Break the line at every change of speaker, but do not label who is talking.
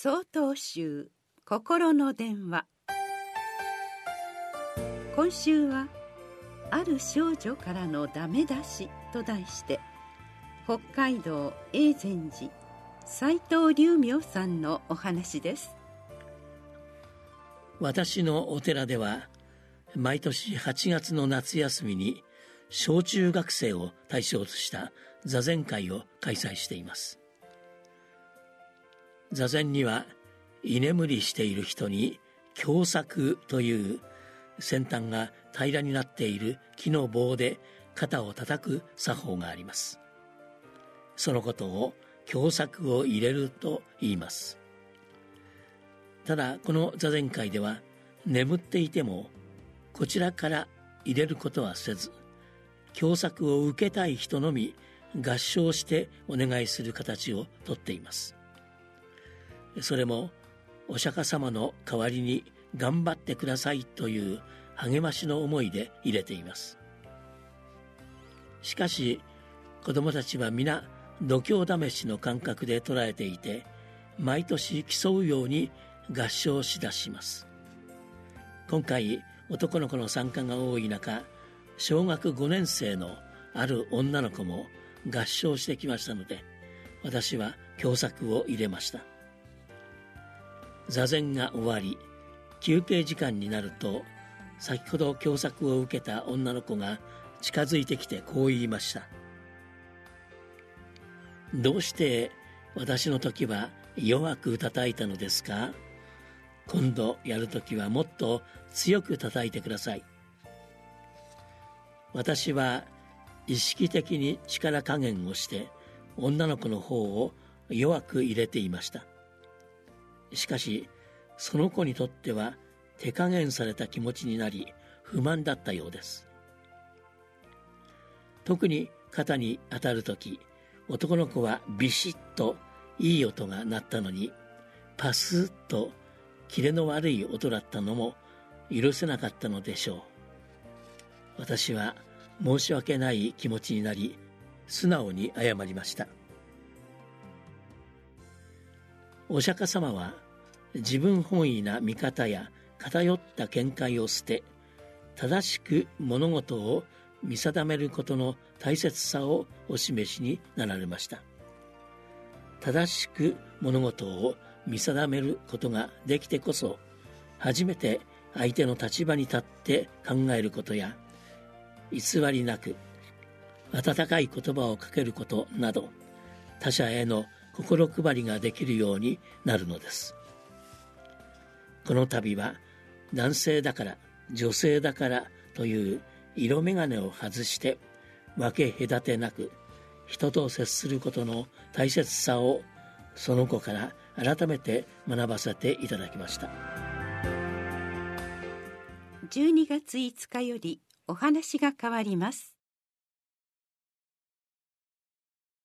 総統集心の電話。今週は「ある少女からのダメ出し」と題して北海道永禅寺斎藤龍明さんのお話です。
私のお寺では毎年8月の夏休みに小中学生を対象とした座禅会を開催しています。座禅には居眠りしている人に狭作という先端が平らになっている木の棒で肩を叩く作法があります。そのことを狭作を入れると言います。ただこの座禅会では眠っていてもこちらから入れることはせず狭作を受けたい人のみ合唱してお願いする形をとっています。それもお釈迦様の代わりに頑張ってくださいという励ましの思いで入れています。しかし子供たちは皆度胸試しの感覚で捉えていて毎年競うように合唱しだします。今回男の子の参加が多い中小学5年生のある女の子も合唱してきましたので私は共作を入れました。座禅が終わり休憩時間になると先ほど共作を受けた女の子が近づいてきてこう言いました「どうして私の時は弱く叩いたのですか？今度やる時はもっと強く叩いてください」私は意識的に力加減をして女の子の方を弱く入れていました。しかしその子にとっては手加減された気持ちになり不満だったようです。特に肩に当たる時男の子はビシッといい音が鳴ったのにパスッとキレの悪い音だったのも許せなかったのでしょう。私は申し訳ない気持ちになり素直に謝りました。お釈迦様は自分本位な見方や偏った見解を捨て正しく物事を見定めることの大切さをお示しになられました。正しく物事を見定めることができてこそ初めて相手の立場に立って考えることや偽りなく温かい言葉をかけることなど他者への心配りができるようになるのです。この度は男性だから女性だからという色眼鏡を外して分け隔てなく人と接することの大切さをその子から改めて学ばせていただきました。
12月5日よりお話が変わります。